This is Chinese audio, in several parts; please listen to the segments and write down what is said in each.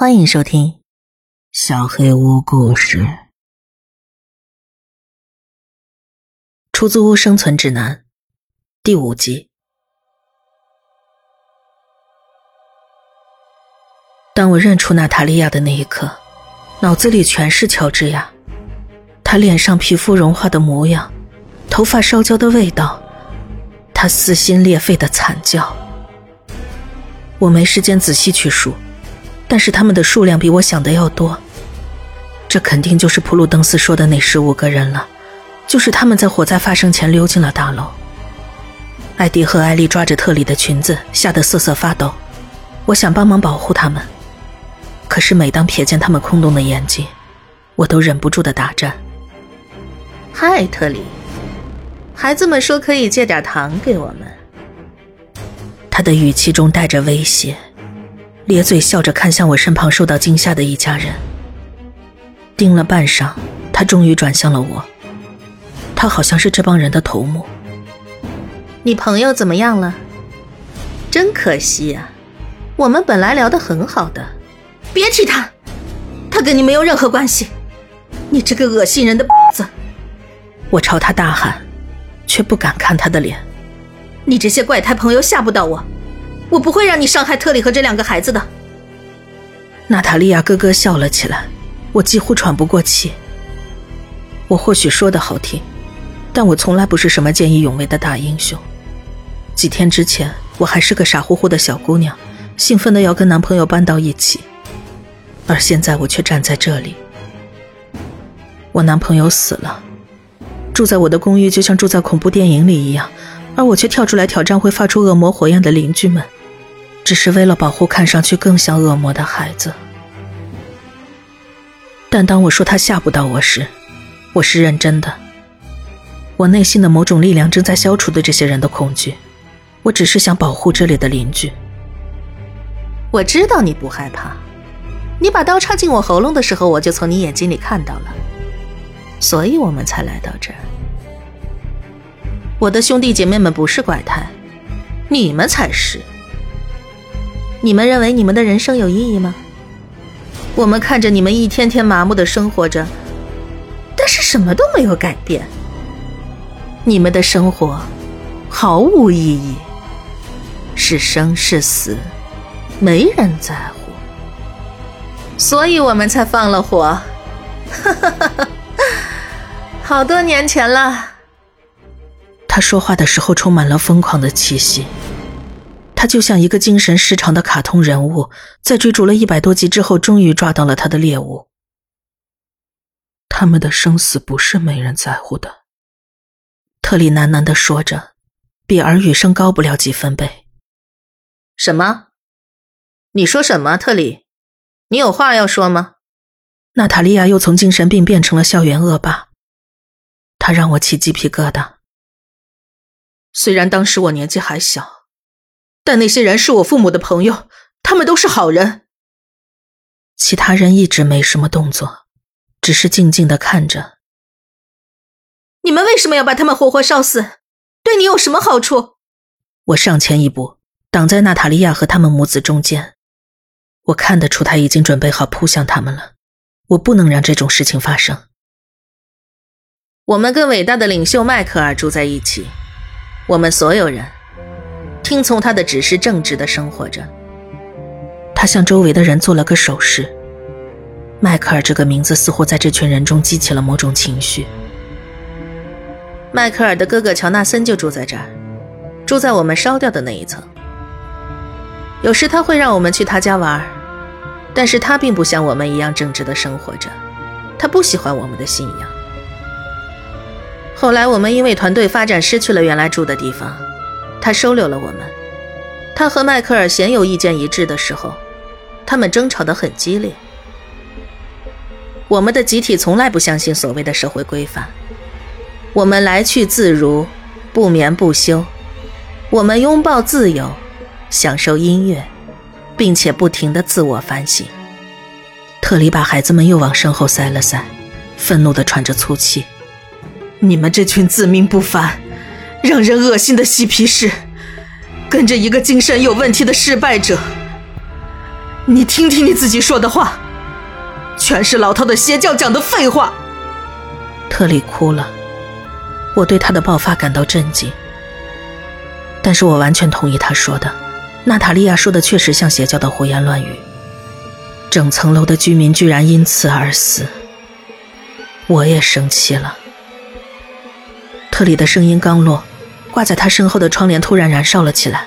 欢迎收听《小黑屋故事》《出租屋生存指南》第五集。当我认出娜塔莉亚的那一刻，脑子里全是乔治亚，她脸上皮肤融化的模样，头发烧焦的味道，她撕心裂肺的惨叫。我没时间仔细去数。但是他们的数量比我想的要多，这肯定就是普鲁登斯说的那十五个人了，就是他们在火灾发生前溜进了大楼。艾迪和艾丽抓着特里的裙子，吓得瑟瑟发抖。我想帮忙保护他们，可是每当瞥见他们空洞的眼睛，我都忍不住的打颤。嗨，特里，孩子们说可以借点糖给我们。他的语气中带着威胁。咧嘴笑着看向我身旁受到惊吓的一家人，盯了半晌，他终于转向了我。他好像是这帮人的头目。你朋友怎么样了？真可惜啊，我们本来聊得很好的。别提他，他跟你没有任何关系。你这个恶心人的子！我朝他大喊，却不敢看他的脸。你这些怪胎朋友吓不到我。我不会让你伤害特里和这两个孩子的。娜塔莉亚咯咯笑了起来，我几乎喘不过气。我或许说的好听，但我从来不是什么见义勇为的大英雄。几天之前，我还是个傻乎乎的小姑娘，兴奋的要跟男朋友搬到一起，而现在我却站在这里。我男朋友死了，住在我的公寓就像住在恐怖电影里一样，而我却跳出来挑战会发出恶魔火焰的邻居们。只是为了保护看上去更像恶魔的孩子，但当我说他吓不到我时，我是认真的。我内心的某种力量正在消除对这些人的恐惧，我只是想保护这里的邻居。我知道你不害怕，你把刀插进我喉咙的时候，我就从你眼睛里看到了，所以我们才来到这儿。我的兄弟姐妹们不是怪胎，你们才是。你们认为你们的人生有意义吗？我们看着你们一天天麻木的生活着，但是什么都没有改变。你们的生活毫无意义，是生是死，没人在乎，所以我们才放了火。哈哈哈哈好多年前了。他说话的时候充满了疯狂的气息。他就像一个精神失常的卡通人物，在追逐了一百多集之后，终于抓到了他的猎物。他们的生死不是没人在乎的，特里喃喃地说着，比耳语声高不了几分贝。什么？你说什么，特里？你有话要说吗？娜塔莉亚又从精神病变成了校园恶霸，她让我起鸡皮疙瘩。虽然当时我年纪还小。但那些人是我父母的朋友，他们都是好人。其他人一直没什么动作，只是静静的看着。你们为什么要把他们活活烧死？对你有什么好处？我上前一步，挡在娜塔莉亚和他们母子中间。我看得出他已经准备好扑向他们了。我不能让这种事情发生。我们跟伟大的领袖迈克尔住在一起，我们所有人。听从他的指示，正直的生活着。他向周围的人做了个手势。迈克尔这个名字似乎在这群人中激起了某种情绪。迈克尔的哥哥乔纳森就住在这儿，住在我们烧掉的那一层。有时他会让我们去他家玩，但是他并不像我们一样正直的生活着。他不喜欢我们的信仰。后来我们因为团队发展失去了原来住的地方。他收留了我们。他和迈克尔鲜有意见一致的时候，他们争吵得很激烈。我们的集体从来不相信所谓的社会规范。我们来去自如，不眠不休。我们拥抱自由，享受音乐，并且不停地自我反省。特里把孩子们又往身后塞了塞，愤怒地喘着粗气：“你们这群自命不凡！”让人恶心的嬉皮士，跟着一个精神有问题的失败者。你听听你自己说的话，全是老套的邪教讲的废话。特里哭了，我对他的爆发感到震惊。但是我完全同意他说的，娜塔莉亚说的确实像邪教的胡言乱语。整层楼的居民居然因此而死，我也生气了。特里的声音刚落，挂在他身后的窗帘突然燃烧了起来，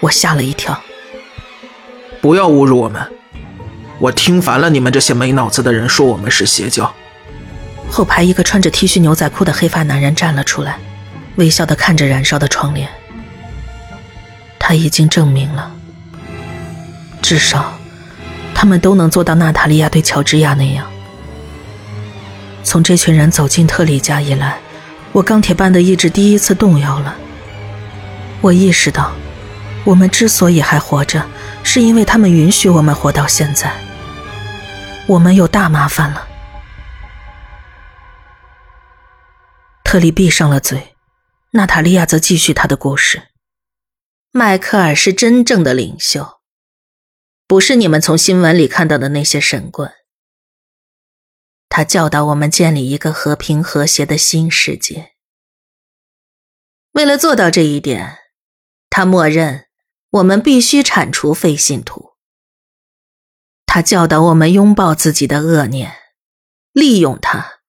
我吓了一跳。不要侮辱我们！我听烦了你们这些没脑子的人说我们是邪教。后排一个穿着 T 恤牛仔裤的黑发男人站了出来，微笑的看着燃烧的窗帘。他已经证明了，至少，他们都能做到娜塔莉亚对乔治亚那样。从这群人走进特里家以来，我钢铁般的意志第一次动摇了。我意识到，我们之所以还活着。是因为他们允许我们活到现在，我们有大麻烦了。特里闭上了嘴，娜塔莉亚则继续她的故事。迈克尔是真正的领袖，不是你们从新闻里看到的那些神棍。他教导我们建立一个和平和谐的新世界。为了做到这一点，他默认。我们必须铲除非信徒。他教导我们拥抱自己的恶念，利用它，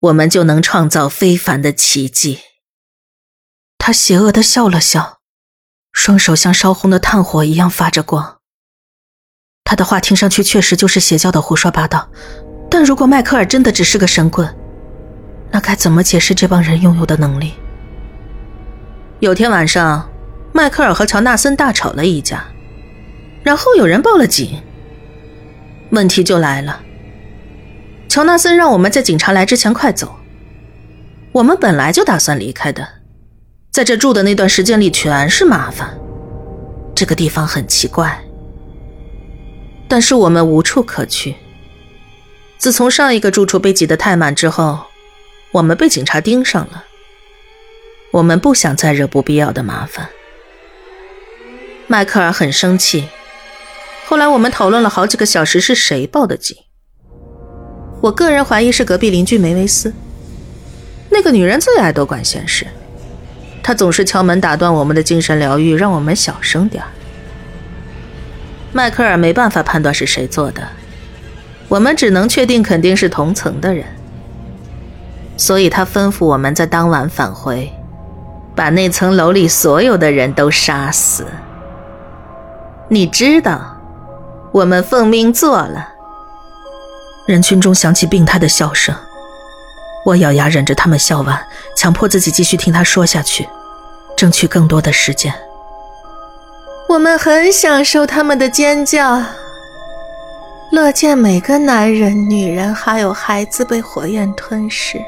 我们就能创造非凡的奇迹。他邪恶的笑了笑，双手像烧红的炭火一样发着光。他的话听上去确实就是邪教的胡说八道，但如果迈克尔真的只是个神棍，那该怎么解释这帮人拥有的能力？有天晚上。迈克尔和乔纳森大吵了一架，然后有人报了警。问题就来了，乔纳森让我们在警察来之前快走。我们本来就打算离开的，在这住的那段时间里全是麻烦。这个地方很奇怪，但是我们无处可去。自从上一个住处被挤得太满之后，我们被警察盯上了。我们不想再惹不必要的麻烦。迈克尔很生气。后来我们讨论了好几个小时，是谁报的警？我个人怀疑是隔壁邻居梅维斯。那个女人最爱多管闲事，她总是敲门打断我们的精神疗愈，让我们小声点迈克尔没办法判断是谁做的，我们只能确定肯定是同层的人。所以他吩咐我们在当晚返回，把那层楼里所有的人都杀死。你知道，我们奉命做了。人群中响起病态的笑声，我咬牙忍着他们笑完，强迫自己继续听他说下去，争取更多的时间。我们很享受他们的尖叫，乐见每个男人、女人还有孩子被火焰吞噬。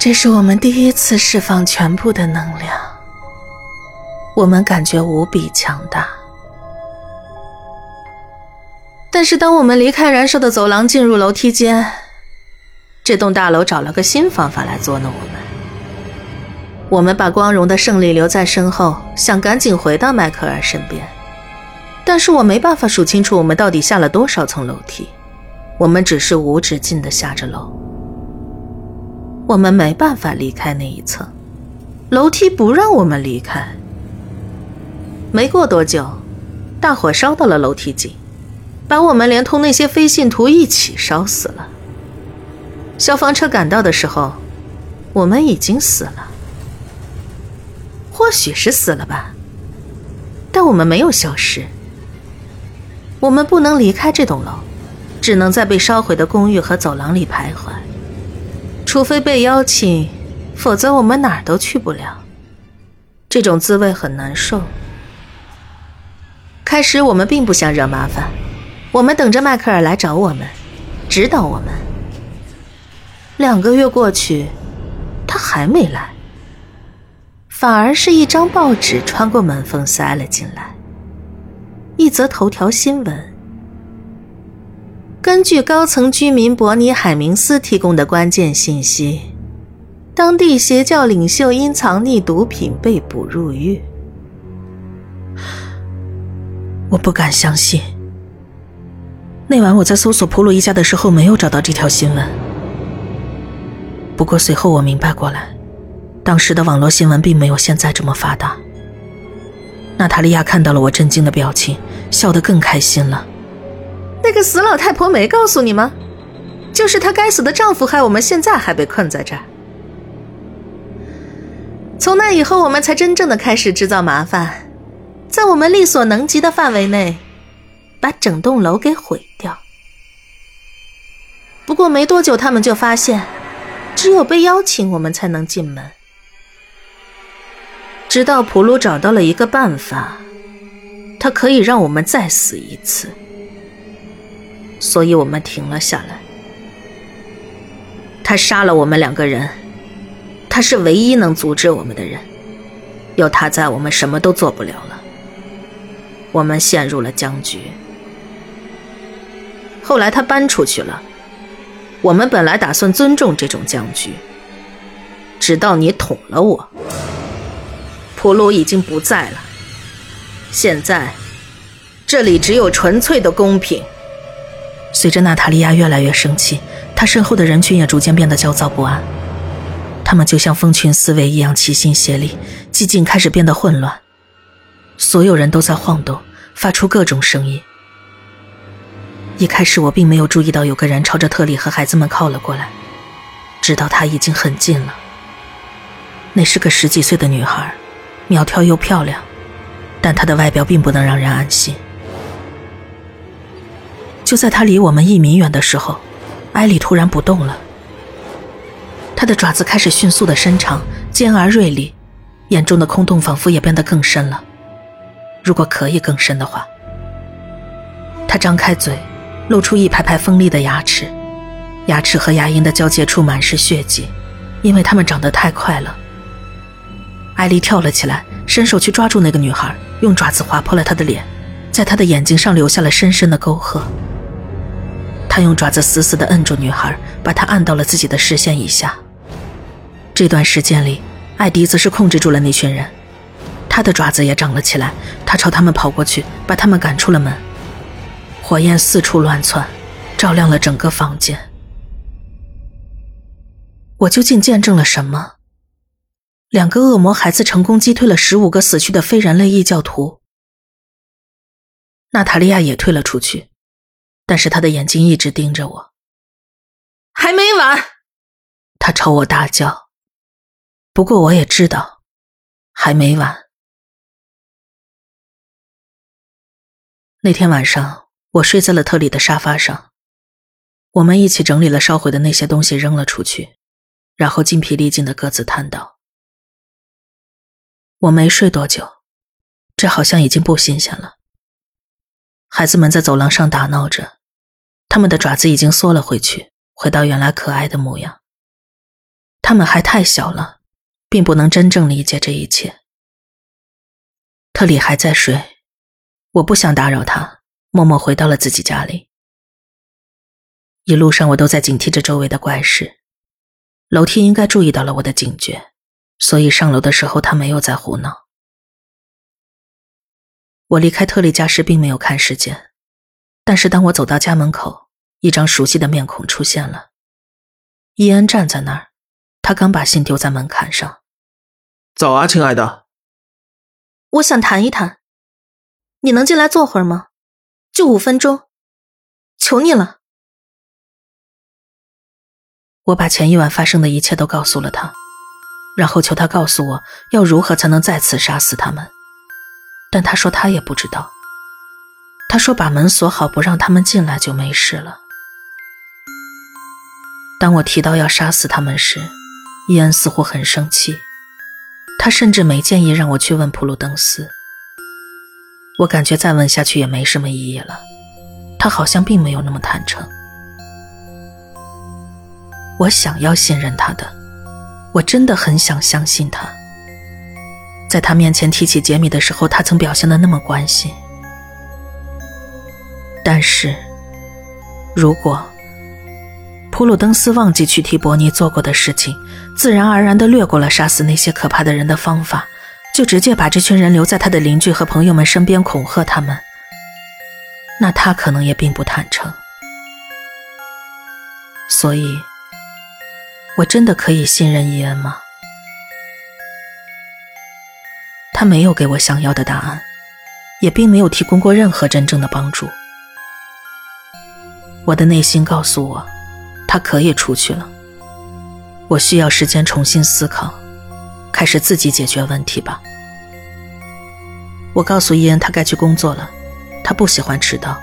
这是我们第一次释放全部的能量。我们感觉无比强大，但是当我们离开燃烧的走廊，进入楼梯间，这栋大楼找了个新方法来捉弄我们。我们把光荣的胜利留在身后，想赶紧回到迈克尔身边，但是我没办法数清楚我们到底下了多少层楼梯，我们只是无止境的下着楼，我们没办法离开那一层，楼梯不让我们离开。没过多久，大火烧到了楼梯井，把我们连同那些非信徒一起烧死了。消防车赶到的时候，我们已经死了。或许是死了吧，但我们没有消失。我们不能离开这栋楼，只能在被烧毁的公寓和走廊里徘徊，除非被邀请，否则我们哪儿都去不了。这种滋味很难受。开始我们并不想惹麻烦，我们等着迈克尔来找我们，指导我们。两个月过去，他还没来，反而是一张报纸穿过门缝塞了进来，一则头条新闻。根据高层居民伯尼海明斯提供的关键信息，当地邪教领袖因藏匿毒品被捕入狱。我不敢相信。那晚我在搜索普鲁一家的时候，没有找到这条新闻。不过随后我明白过来，当时的网络新闻并没有现在这么发达。娜塔莉亚看到了我震惊的表情，笑得更开心了。那个死老太婆没告诉你吗？就是她该死的丈夫害我们现在还被困在这儿。从那以后，我们才真正的开始制造麻烦，在我们力所能及的范围内，把整栋楼给毁掉。不过没多久，他们就发现，只有被邀请，我们才能进门。直到普鲁找到了一个办法，他可以让我们再死一次，所以我们停了下来。他杀了我们两个人。他是唯一能阻止我们的人，有他在，我们什么都做不了了。我们陷入了僵局。后来他搬出去了，我们本来打算尊重这种僵局，直到你捅了我。普鲁已经不在了，现在这里只有纯粹的公平。随着娜塔莉亚越来越生气，她身后的人群也逐渐变得焦躁不安。他们就像蜂群思维一样齐心协力，寂静开始变得混乱。所有人都在晃动，发出各种声音。一开始我并没有注意到有个人朝着特里和孩子们靠了过来，直到他已经很近了。那是个十几岁的女孩，苗条又漂亮，但她的外表并不能让人安心。就在她离我们一米远的时候，艾莉突然不动了。他的爪子开始迅速的伸长，尖而锐利，眼中的空洞仿佛也变得更深了。如果可以更深的话，他张开嘴，露出一排排锋利的牙齿，牙齿和牙龈的交界处满是血迹，因为它们长得太快了。艾丽跳了起来，伸手去抓住那个女孩，用爪子划破了她的脸，在她的眼睛上留下了深深的沟壑。他用爪子死死地摁住女孩，把她按到了自己的视线以下。这段时间里，艾迪则是控制住了那群人，他的爪子也长了起来。他朝他们跑过去，把他们赶出了门。火焰四处乱窜，照亮了整个房间。我究竟见证了什么？两个恶魔孩子成功击退了十五个死去的非人类异教徒。娜塔莉亚也退了出去，但是她的眼睛一直盯着我。还没完！他朝我大叫。不过我也知道，还没完。那天晚上，我睡在了特里的沙发上，我们一起整理了烧毁的那些东西，扔了出去，然后筋疲力尽的各自瘫倒。我没睡多久，这好像已经不新鲜了。孩子们在走廊上打闹着，他们的爪子已经缩了回去，回到原来可爱的模样。他们还太小了。并不能真正理解这一切。特里还在睡，我不想打扰他，默默回到了自己家里。一路上我都在警惕着周围的怪事，楼梯应该注意到了我的警觉，所以上楼的时候他没有在胡闹。我离开特里家时并没有看时间，但是当我走到家门口，一张熟悉的面孔出现了。伊恩站在那儿，他刚把信丢在门槛上。早啊，亲爱的。我想谈一谈，你能进来坐会儿吗？就五分钟，求你了。我把前一晚发生的一切都告诉了他，然后求他告诉我要如何才能再次杀死他们。但他说他也不知道。他说把门锁好，不让他们进来就没事了。当我提到要杀死他们时，伊恩似乎很生气。他甚至没建议让我去问普鲁登斯，我感觉再问下去也没什么意义了。他好像并没有那么坦诚。我想要信任他的，我真的很想相信他。在他面前提起杰米的时候，他曾表现的那么关心。但是，如果……普鲁登斯忘记去替伯尼做过的事情，自然而然地略过了杀死那些可怕的人的方法，就直接把这群人留在他的邻居和朋友们身边恐吓他们。那他可能也并不坦诚。所以，我真的可以信任伊恩吗？他没有给我想要的答案，也并没有提供过任何真正的帮助。我的内心告诉我，他可以出去了。我需要时间重新思考，开始自己解决问题吧。我告诉伊恩，他该去工作了，他不喜欢迟到。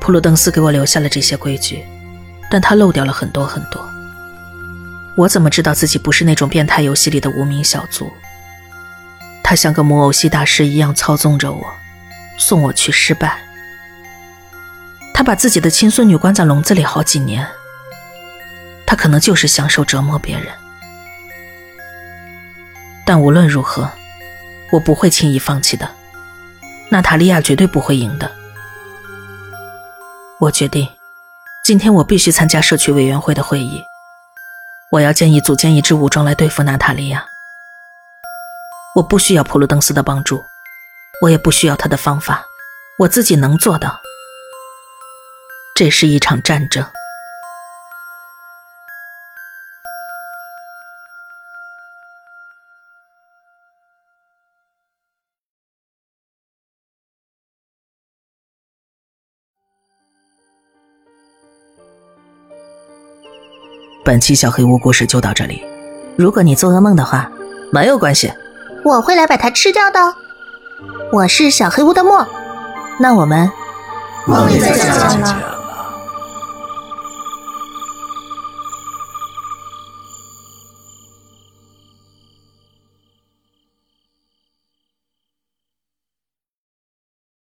普鲁登斯给我留下了这些规矩，但他漏掉了很多很多。我怎么知道自己不是那种变态游戏里的无名小卒？他像个木偶戏大师一样操纵着我，送我去失败。他把自己的亲孙女关在笼子里好几年，他可能就是享受折磨别人。但无论如何，我不会轻易放弃的。娜塔莉亚绝对不会赢的。我决定，今天我必须参加社区委员会的会议。我要建议组建一支武装来对付娜塔莉亚。我不需要普鲁登斯的帮助，我也不需要他的方法，我自己能做到。这是一场战争。本期小黑屋故事就到这里。如果你做噩梦的话，没有关系，我会来把它吃掉的。我是小黑屋的墨，那我们梦里再见了。